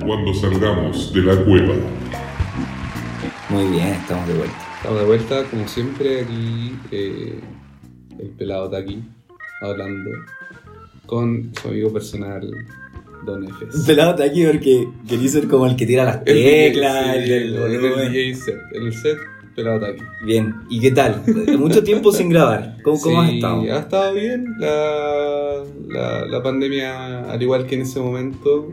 Cuando salgamos de la cueva. Muy bien, estamos de vuelta. Estamos de vuelta, como siempre, aquí eh, el pelado está aquí, hablando con su amigo personal, Don Efes. Pelado está aquí porque quería ser como el que tira las El DJ, teclas, sí, el en el volumen. DJ set, en el set, pelado está aquí. Bien, ¿y qué tal? Mucho tiempo sin grabar. ¿Cómo, cómo has estado? Ha estado bien. La, la, la pandemia, al igual que en ese momento,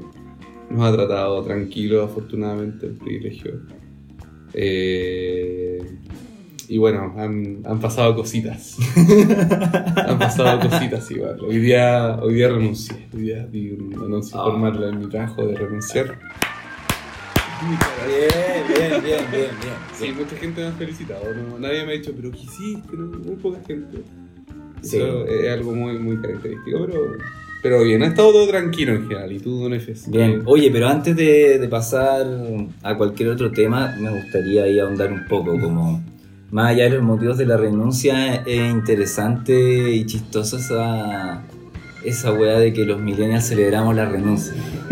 nos ha tratado tranquilo, afortunadamente, el privilegio. Eh, y bueno, han, han pasado cositas. han pasado cositas igual. Hoy día, hoy día renuncié. Hoy día di un anuncio formal en mi trabajo de renunciar. Bien, bien, bien, bien, bien. Sí, mucha gente me ha felicitado. ¿no? Nadie me ha dicho, pero ¿qué hiciste? No, Muy poca gente. Sí. Eso es algo muy, muy característico, pero, pero bien, ha estado todo tranquilo en general. ¿Y tú, Don Efes? Bien, oye, pero antes de, de pasar a cualquier otro tema, me gustaría ahí ahondar un poco, como más allá de los motivos de la renuncia, es interesante y chistosa esa, esa weá de que los millennials celebramos la renuncia.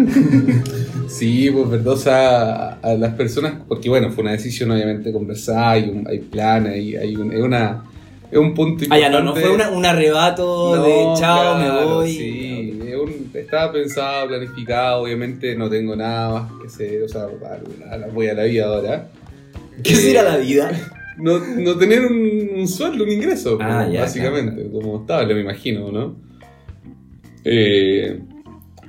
Sí, pues verdad, o sea, a las personas, porque bueno, fue una decisión obviamente conversada, hay, un, hay planes, hay, hay un, es, una, es un punto Ah, ya, no, no importante. fue una- un arrebato No, de chao, claro, me voy. Sí, es un- estaba pensado, planificado, obviamente no tengo nada más que hacer, o sea, voy a la vida ahora. ¿Qué Eh, será la vida? No, no tener un, un sueldo, un ingreso, Ah, como, ya, básicamente, como estable, me imagino, ¿no? Eh,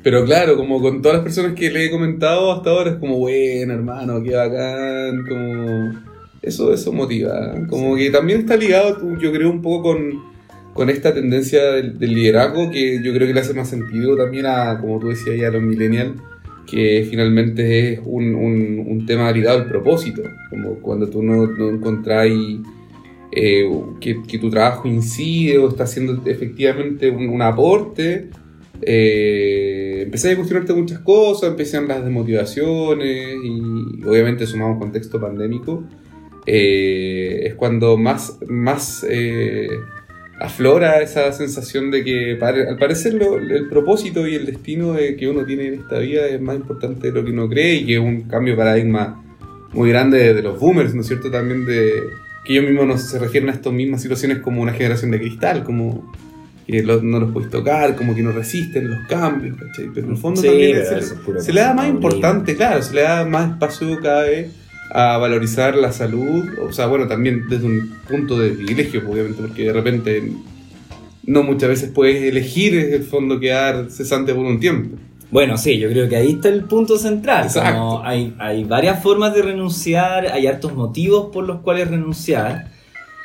pero claro, como con todas las personas que le he comentado hasta ahora, es como, bueno, hermano, qué bacán, como... Eso, eso motiva, como que también está ligado, yo creo, un poco con, con esta tendencia del, del liderazgo, que yo creo que le hace más sentido también a, como tú decías ya, a los millennials, que finalmente es un, un, un tema ligado al propósito, como cuando tú no, no encontráis eh, que, que tu trabajo incide o está haciendo efectivamente un, un aporte, eh, empecé a cuestionarte muchas cosas, empiezan las desmotivaciones y obviamente un contexto pandémico, eh, es cuando más, más eh, aflora esa sensación de que al parecer lo- el propósito y el destino de que uno tiene en esta vida es más importante de lo que uno cree y que es un cambio de paradigma muy grande de, los boomers, ¿no es cierto? También de que ellos mismos nos, se refieren a estas mismas situaciones como una generación de cristal, como lo- no los puedes tocar, como que no resisten los cambios, ¿cachai? Pero en el fondo Sí, también se, le da más importante, claro, se le da más espacio cada vez a valorizar la salud, o sea, bueno, también desde un punto de privilegio, obviamente, porque de repente no muchas veces puedes elegir en el fondo quedar cesante por un tiempo. Bueno, sí, yo creo que ahí está el punto central. Exacto. Como hay, hay varias formas de renunciar, hay hartos motivos por los cuales renunciar.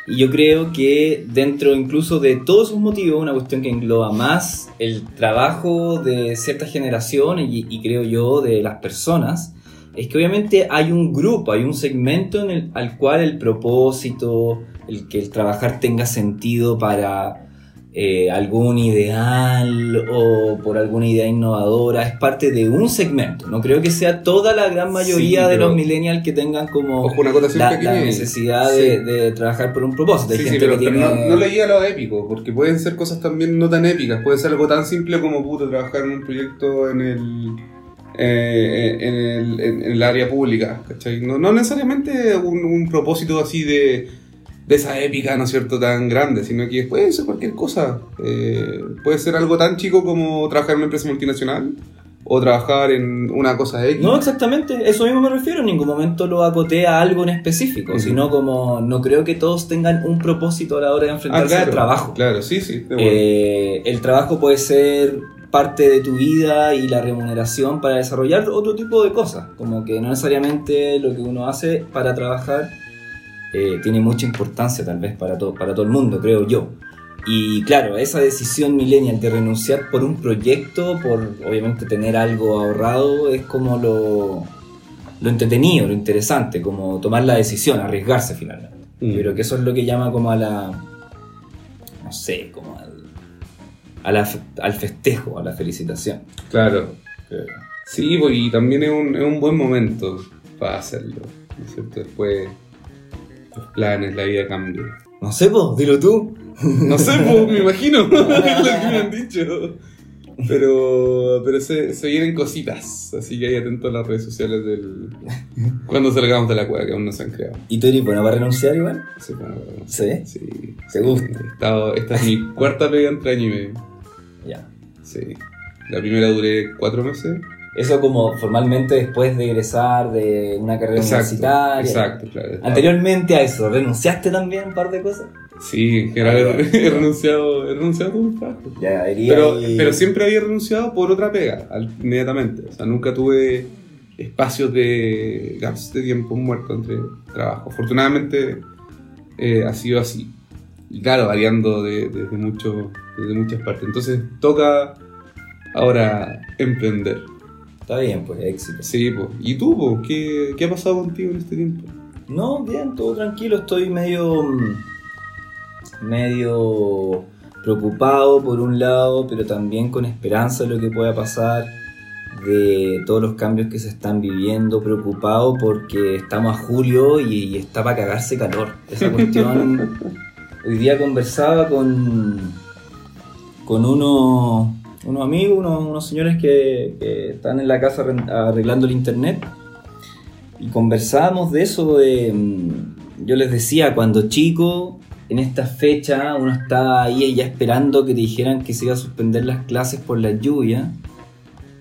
Y yo creo que dentro incluso de todos esos motivos, una cuestión que engloba más el trabajo de ciertas generaciones y, y creo yo de las personas, es que obviamente hay un grupo, hay un segmento en el, al cual el propósito, el que el trabajar tenga sentido para eh, algún ideal o por alguna idea innovadora, es parte de un segmento. No creo que sea toda la gran mayoría Sí, de los millennials que tengan como una la, la necesidad Sí. de, de trabajar por un propósito. Hay Sí, sí, gente pero, que pero tiene... no, no leía lo épico, porque pueden ser cosas también no tan épicas. Puede ser algo tan simple como puto trabajar en un proyecto en el. eh, en, el, en- en el área pública, ¿cachai? No, no necesariamente un, un propósito así de, de esa épica, ¿no es cierto?, tan grande, sino que puede ser cualquier cosa. Eh, puede ser algo tan chico como trabajar en una empresa multinacional o trabajar en una cosa X. No, exactamente, eso mismo me refiero, en ningún momento lo acoté a algo en específico, sino como no creo que todos tengan un propósito a la hora de ah, enfrentarse claro, al trabajo. Claro, sí, sí. Eh, el trabajo puede ser parte de tu vida y la remuneración para desarrollar otro tipo de cosas, como que no necesariamente lo que uno hace para trabajar eh, tiene mucha importancia tal vez para, todo para todo el mundo, creo yo. Y claro, esa decisión millennial de renunciar por un proyecto, por obviamente tener algo ahorrado, es como lo, lo entretenido, lo interesante, como tomar la decisión, arriesgarse finalmente. Mm. Yo creo que eso es lo que llama como a la. No sé, como al. a la al festejo, a la felicitación. Claro. Sí, pues, y también es un, es un buen momento para hacerlo. ¿no es cierto? Después los planes, la vida cambia. No sé, pues, dilo tú. No sé, pues, me imagino lo que me han dicho. Pero, pero se, se vienen cositas, así que ahí atento a las redes sociales del cuando salgamos de la cueva, que aún no se han creado. ¿Y tú eres bueno para renunciar igual? Sí, bueno, bueno, ¿Sí? sí. ¿Te gusta? He estado- esta es mi cuarta pega entre año y medio. Ya. Sí. La primera duré cuatro meses. Eso como formalmente después de egresar de una carrera universitaria. exacto, claro. Anteriormente a eso, ¿renunciaste también a un par de cosas? Sí, en general he, he renunciado, he renunciado a todo un trabajo. Ya, iría Pero, siempre había renunciado por otra pega, al- inmediatamente. O sea, nunca tuve espacios de gaps de tiempo muerto entre trabajo. Afortunadamente eh, ha sido así. Y claro, variando de- desde mucho, desde muchas partes. Entonces toca ahora emprender. Está bien, pues, éxito. Sí, pues. ¿Y tú, po? ¿Qué, ¿Qué ha pasado contigo en este tiempo? No, bien, todo tranquilo. Estoy medio. mm, medio preocupado por un lado, pero también con esperanza de lo que pueda pasar, de todos los cambios que se están viviendo. Preocupado porque estamos a julio y, está para cagarse calor. Esa cuestión. Hoy día conversaba con. con unos, unos amigos, unos, señores que, están en la casa arreglando el internet. Y conversábamos de eso, de, mm, yo les decía, cuando chico, en esta fecha, uno estaba ahí ya esperando que te dijeran que se iba a suspender las clases por la lluvia.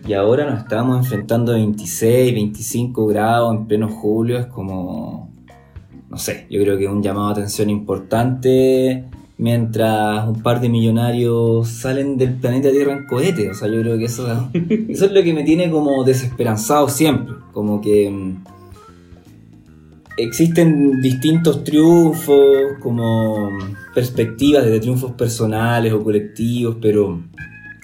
Y ahora nos estábamos enfrentando a 26, 25 grados en pleno julio. Es como, no sé, yo creo que es un llamado de atención importante mientras un par de millonarios salen del planeta Tierra en cohete. O sea, yo creo que eso, eso es lo que me tiene como desesperanzado siempre. Como que mm, existen distintos triunfos, como perspectivas de triunfos personales o colectivos, pero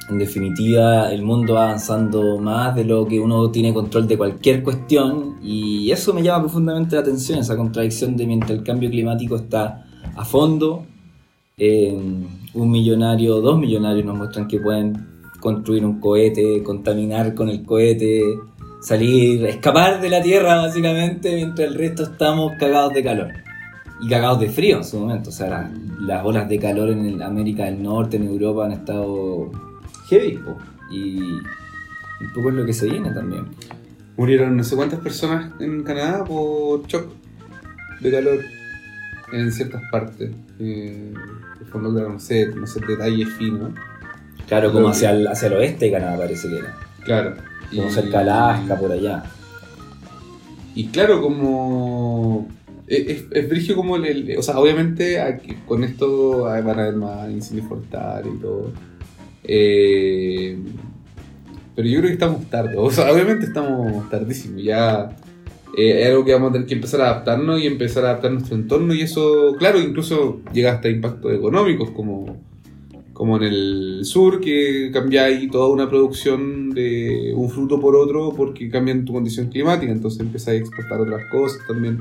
en definitiva el mundo va avanzando más de lo que uno tiene control de cualquier cuestión y eso me llama profundamente la atención, esa contradicción de mientras el cambio climático está a fondo, eh, un millonario, dos millonarios nos muestran que pueden construir un cohete, contaminar con el cohete, salir, escapar de la Tierra básicamente, mientras el resto estamos cagados de calor. Y cagados de frío en su momento. O sea, la- las olas de calor en el- América del Norte, en Europa, han estado heavy. Y un poco es lo que se viene también. Murieron no sé cuántas personas en Canadá por shock de calor en ciertas partes. Eh, claro, no sé, no sé detalles finos. Claro, como hacia el, hacia el oeste de Canadá parece que era. Claro. Como Y- cerca de Alaska, por allá. Y claro, como. Es, es, es brígido como el, el- O sea, obviamente aquí, con esto van a haber más incendios forestales y todo. Eh, pero yo creo que estamos tarde. O sea, obviamente estamos tardísimos. Ya eh, es algo que vamos a tener que empezar a adaptarnos y empezar a adaptar nuestro entorno. Y eso, claro, incluso llega hasta impactos económicos, como, como en el sur, que cambiáis toda una producción de un fruto por otro porque cambian tu condición climática. Entonces empezáis a exportar otras cosas también.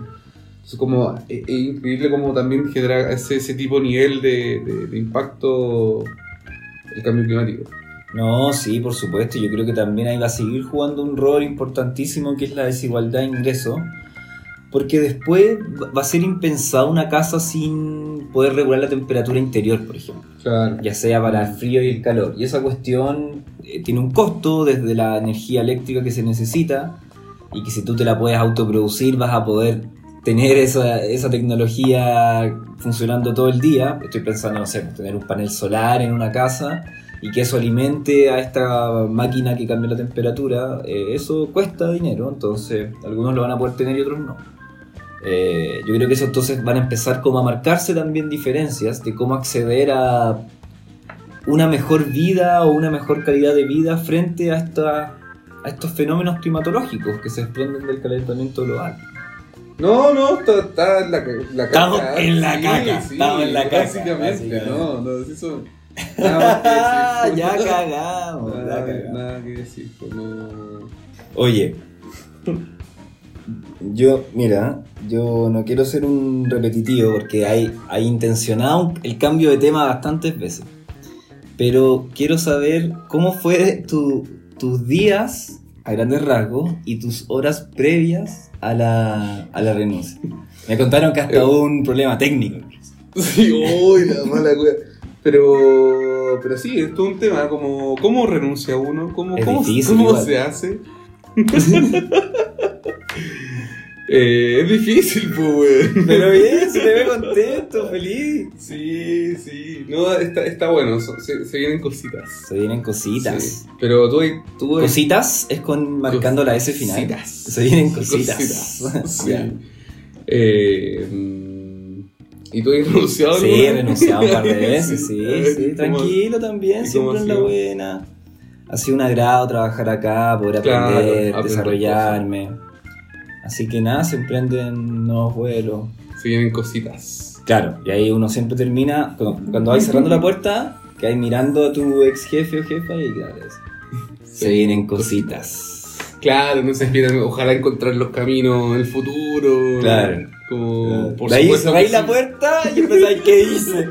Es como es, es increíble como también genera ese, ese tipo de nivel de, de- de impacto el cambio climático. No, sí, por supuesto. Yo creo que también ahí va a seguir jugando un rol importantísimo que es la desigualdad de ingresos. Porque después va- a ser impensado una casa sin poder regular la temperatura interior, por ejemplo. Claro. Ya sea para el frío y el calor. Y esa cuestión eh, tiene un costo desde la energía eléctrica que se necesita. Y que si tú te la puedes autoproducir vas a poder tener esa, esa tecnología funcionando todo el día. Estoy pensando, no sé, tener un panel solar en una casa y que eso alimente a esta máquina que cambia la temperatura, eh, eso cuesta dinero, entonces algunos lo van a poder tener y otros no. Eh, yo creo que eso entonces van a empezar como a marcarse también diferencias de cómo acceder a una mejor vida o una mejor calidad de vida frente a, esta, a estos fenómenos climatológicos que se desprenden del calentamiento global. No, no, está, está en la, la Estamos caca. en la caca, estamos en la caca, Básicamente, básicamente. no, no, eso. Nada ya cagamos, Nada, cagamos. nada que decir, pues no. Oye, yo, mira, yo no quiero ser un repetitivo porque hay, hay intencionado el cambio de tema bastantes veces. Pero quiero saber cómo fue tu- tus días a grandes rasgos y tus horas previas a la, a la renuncia. Me contaron que hasta Eh. hubo un problema técnico. Sí, uy, la mala wea. Pero, pero sí, es todo un tema, como cómo renuncia uno, cómo, Es cómo, difícil cómo se hace. Eh, es difícil, pues. Pero bien, se te ve contento, feliz. Sí, sí. No, está, está bueno, so- se, se vienen cositas. Se vienen cositas. Sí. Pero tú, tú Cositas es con marcando la S final. Cositas. Se vienen cositas. Cositas, sí. Eh, ¿Y tú has renunciado? Sí, he renunciado un par de veces, sí, sí, ¿cómo- tranquilo también, siempre en la buena. Ha sido un agrado trabajar acá, poder Claro, aprender, aprender desarrollarme. Así que nada, se emprenden nuevos vuelos. Se vienen cositas. Claro, y ahí uno siempre termina, cuando, cuando vais cerrando la puerta, que hay mirando a tu ex jefe o jefa y claro, se Sí, vienen cositas. Claro, no se esperan, ojalá encontrar los caminos en el futuro. Claro. Como, por De ahí supuesto que la sí. puerta y empezáis, ¿qué hice?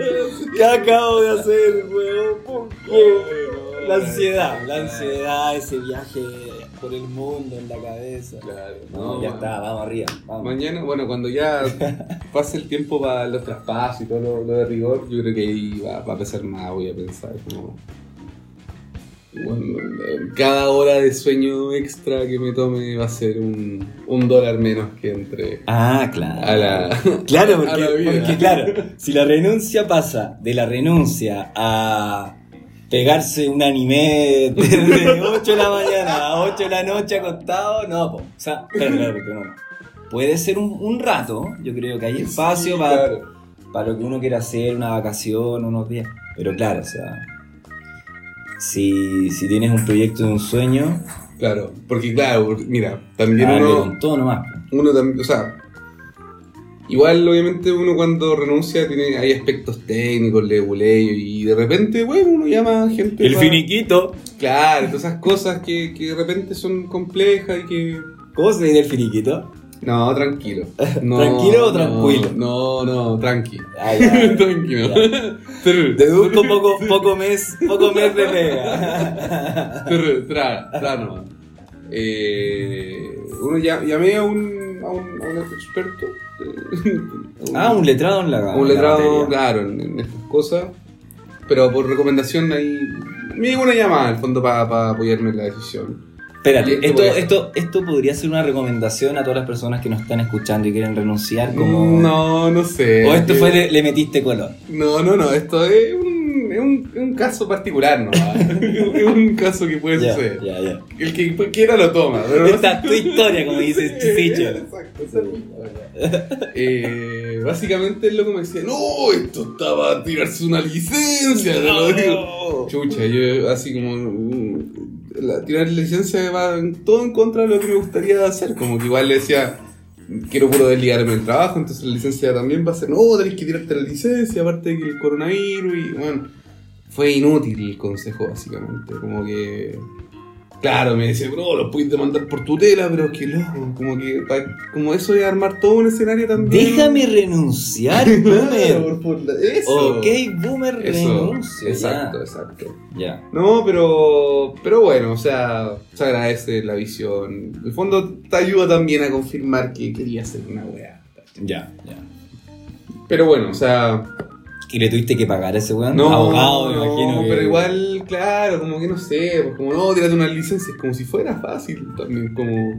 ¿Qué acabo de hacer, weón? ¿Por qué? La ansiedad, la ansiedad, ese viaje por el mundo en la cabeza. Claro, No, no, ya está, vamos arriba. Vamos. Mañana, bueno, cuando ya pase el tiempo para los traspasos y todo lo, lo de rigor, yo creo que ahí va, va a pesar más, voy a pensar como... Bueno, cada hora de sueño extra que me tome va a ser un, un dólar menos que entre Ah, claro. a la... Claro, a porque, la vida. porque, claro, si la renuncia pasa de la renuncia a pegarse un anime desde 8 de la mañana a 8 de la noche acostado, no, po. o sea, claro, no, no. Puede ser un, un rato, yo creo que hay espacio Sí, para, claro. para lo que uno quiera hacer, una vacación, unos días, pero claro, o sea, si, si tienes un proyecto de un sueño, Claro, porque claro, porque, mira, también uno... con todo nomás. uno también, o sea, igual obviamente uno cuando renuncia tiene, hay aspectos técnicos, leguleo y de repente, bueno, uno llama a gente... pa- finiquito. Claro, todas esas cosas que, que de repente son complejas y que... ¿Cómo se dice el finiquito? No, tranquilo. No, ¿Tranquilo o no, tranquilo? No, no, tranqui. Ah, ya. tranquilo. Deduzco poco, poco mes, poco mes de pega. Tra, tra, no. Eh, uno ya, llamé a un, a un, a un experto. Ah, un letrado en la un la letrado, claro, en, en estas cosas. Pero por recomendación ahí. Me llegó una llamada al fondo para apoyarme en la decisión. Espérate, ¿Qué esto, esto, esto podría ser una recomendación a todas las personas que nos están escuchando y quieren renunciar como... No, no sé. O esto fue le, le metiste color. No, no, no, esto es un, es un, es un caso particular, ¿no? es un caso que puede suceder. ya, ya. El que quiera lo toma. Pero no Esta es tu historia, como dice Chichicho. Exacto, esa es mi historia. Eh, básicamente el loco me decía, no, esto estaba a tirarse una licencia, lo digo. Chucha, yo así como... La, tirar licencia va todo en contra de lo que me gustaría hacer. Como que igual le decía, quiero puro desligarme del trabajo, entonces la licencia también va a ser, no, tenés que tirarte la licencia, aparte de que el coronavirus y bueno... Fue inútil el consejo, básicamente. Como que... Claro, me decía, no, lo puedes demandar por tutela, pero es que loco, como que... Como eso de armar todo un escenario también... Déjame renunciar, boomer. por- por la- eso. Ok, boomer Eso, renuncio. exacto, ya. exacto. Ya. No, pero, pero bueno, o sea, se agradece la visión. En el fondo te ayuda también a confirmar que quería hacer una weá. Ya, ya. Pero bueno, o sea, ¿Y le tuviste que pagar a ese weón? no, Abogado, me no, imagino. que- pero igual, claro, como que no sé, pues como no, tírate una licencia, es como si fuera fácil también, como...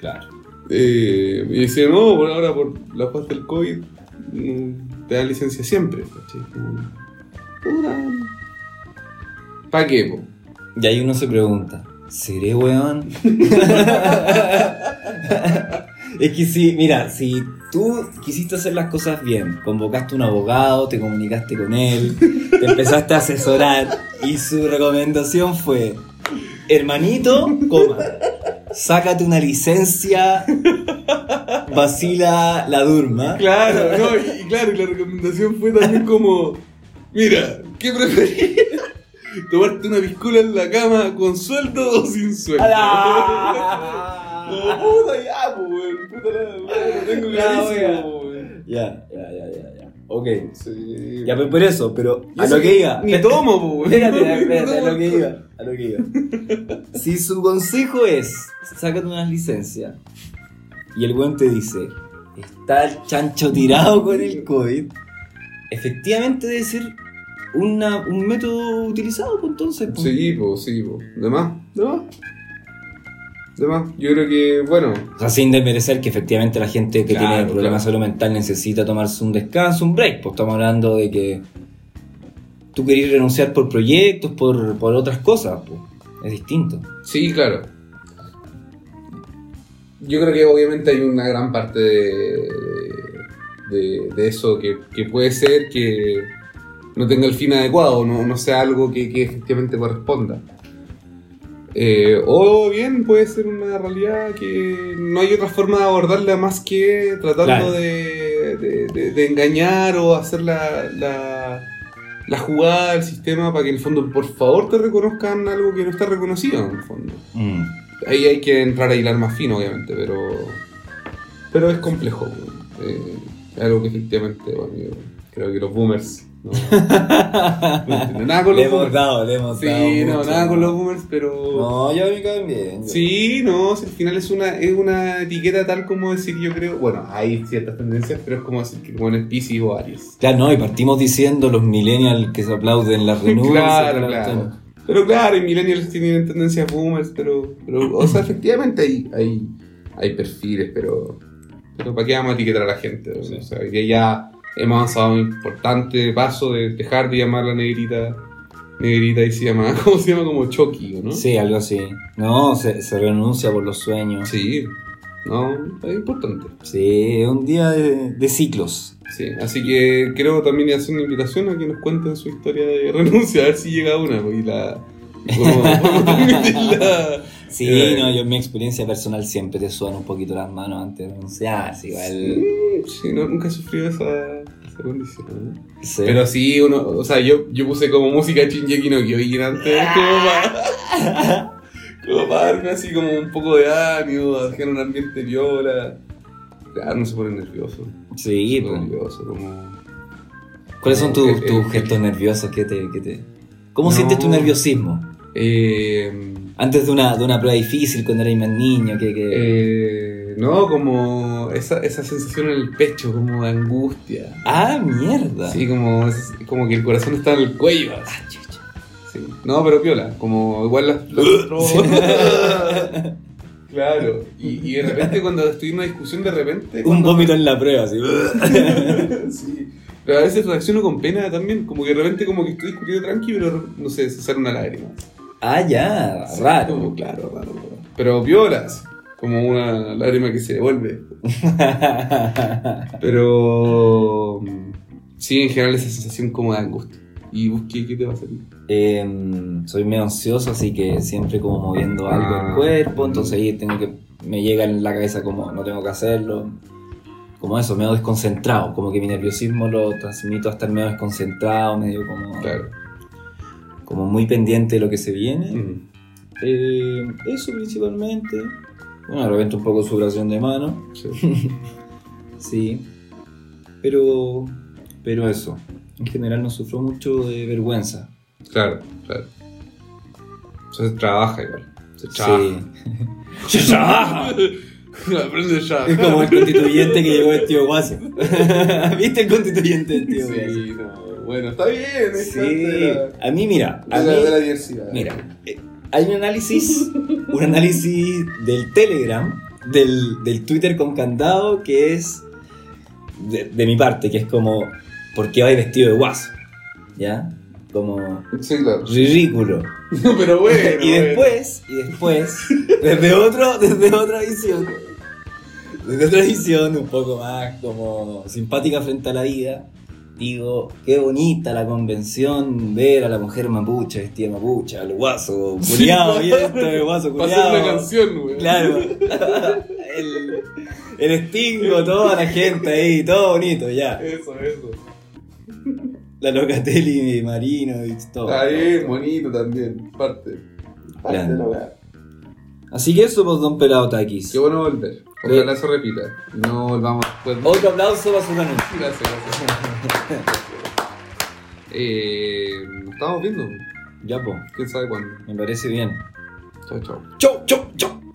Claro. Eh, y decía, no, por ahora por la paz del COVID mm, te dan licencia siempre, ¿cachai? Como, puta, ¿Pa' qué, po? Y ahí uno se pregunta, ¿seré weón? es que si, mira, si tú quisiste hacer las cosas bien, convocaste a un abogado, te comunicaste con él, te empezaste a asesorar y su recomendación fue, hermanito, coma, sácate una licencia, vacila la durma. Claro, no, y, claro, y la recomendación fue también como, mira, ¿qué preferís? ¿Tomarte una piscola en la cama con sueldo o sin sueldo? No, puta, ya, pues, weón, puta la, weón, tengo Ya, weón. clarísimo, weón. Ya, ya, ya, ya, ya. Ok. Sí. Ya, pues por eso, pero a eso lo que iba. Ni tomo, po, weón. Espérate, espérate, Ni a lo que iba. A lo que iba. Si su consejo es, sácate unas licencias, y el buen te dice, está el chancho tirado con el COVID, efectivamente debe ser una- un método utilizado, pues entonces. pues. Sí, pues, sí, pues. ¿De más? ¿De más? ¿De más? Yo creo que, bueno, O sea, sin desmerecer que efectivamente la gente que Claro, tiene problemas de claro. salud mental necesita tomarse un descanso, un break. Pues estamos hablando de que tú querés renunciar por proyectos, por, por otras cosas. Pues. Es distinto. sí, claro. Yo creo que obviamente hay una gran parte de, de, de eso que, que puede ser que no tenga el fin adecuado, no, no sea algo que, que efectivamente corresponda. Eh, o bien puede ser una realidad que no hay otra forma de abordarla más que tratando Claro. de, de- de- de engañar o hacer la, la, la jugada del sistema para que en el fondo por favor te reconozcan algo que no está reconocido en el fondo. Mm. Ahí hay que entrar a hilar más fino obviamente, pero, pero es complejo. eh, algo que efectivamente, bueno, yo creo que los boomers... No, entienden nada con Le los hemos boomers. dado, le hemos dado. Sí, no, mucho. nada con los boomers, pero... No, yo me caen bien. yo- Sí, no, si al final es una, es una etiqueta tal como decir, yo creo, bueno, hay ciertas tendencias, pero es como decir que bueno, es Pisces o Aries. Claro, no, y partimos diciendo los millennials que se aplauden las renuncias. Claro, claro. Pero claro, y millennials tienen tendencias boomers, pero, pero o sea, efectivamente hay, hay, hay perfiles, pero, pero ¿para qué vamos a etiquetar a la gente? O sea, día ya hemos avanzado un importante paso de dejar de llamar la negrita, negrita y se llama, ¿cómo se llama? Como Chucky, ¿no? Sí, algo así. No, se, se renuncia por los sueños. Sí, no, es importante. Sí, es un día de, de ciclos. Sí, así que creo también hacer una invitación a que nos cuenten su historia de renuncia, a ver si llega una, pues, y la... Sí, Eh. no, yo en mi experiencia personal siempre te sudan un poquito las manos antes de renunciar. sí, igual. Sí, sí, no, nunca he sufrido esa, esa condición. ¿no? Sí. Pero sí, uno, o sea, yo, yo puse como música Shinji no Kyojin antes, como para, como para darme así como un poco de ánimo, dejar un ambiente viola. Claro, no se pone nervioso. Sí, se pone pues. nervioso, como... ¿Cuáles son tus, Eh, eh, gestos nerviosos? ¿Qué te, qué te... ¿Cómo No. sientes tu nerviosismo? Eh, Antes de una, de una prueba difícil, cuando eras más niño, que... que... eh, no, como esa, esa sensación en el pecho, como de angustia. Ah, mierda. Sí, como, es- como que el corazón está en el cuello. así. Ah, chucha. Sí. No, pero piola, como igual las... las- claro, y, y de repente cuando estoy en una discusión, de repente... Un vómito en la prueba, así. sí. Pero a veces reacciono con pena también, como que de repente como que estoy discutiendo tranqui, pero no sé, se sale una lágrima. Ah, ya, Sí, raro. Como, claro, raro. Pero violas, como una lágrima que se devuelve. Pero sí, en general esa sensación como de angustia. ¿Y vos qué, qué te va a salir? Em, soy medio ansioso, así que siempre como moviendo algo Ah. del cuerpo, entonces ahí tengo que, me llega en la cabeza como no tengo que hacerlo, como eso, medio desconcentrado, como que mi nerviosismo lo transmito a estar medio desconcentrado, medio como, Claro. Como muy pendiente de lo que se viene. Mm. Eh, eso principalmente, bueno, de repente un poco de sudoración de mano, Sí. sí, pero, pero eso, en general no sufro mucho de vergüenza. Claro, claro. Se trabaja igual. Se trabaja. Sí. ¡Se trabaja! Aprende ya. Es como el constituyente que llegó vestido guaso. ¿Viste el constituyente vestido guaso? Sí, no, bueno, está bien. es Sí. parte de la, A mí, mira, a de la- mí- de la diversidad. mira, eh, hay un análisis, un análisis del Telegram, del, del Twitter con candado, que es de, de mi parte, que es como, ¿por qué vais vestido de guaso? ¿Ya? Como Sí, claro. ridículo. Pero bueno. y después, y después, desde otro, desde otra visión, desde otra visión un poco más como simpática frente a la vida, digo, qué bonita la convención ver a la mujer mapuche vestida de mapuche, al guaso culiado, y esto, el guaso hacer una culiado. canción, güey. Claro. El, el estingo, toda la gente ahí, todo bonito, ya. Eso, eso. La Locatelli Marino y todo. Está bien, bonito también. Parte. Parte Grande. de la. Así que eso, pues, don Pelado Taquis. Qué bueno volver. Ojalá se repita. No volvamos después. Otro aplauso para su anuncio. Gracias, gracias. eh, nos estamos viendo. Ya, pues, ¿Quién sabe cuándo? me parece bien. Chao, chao. Chau, chau, chau.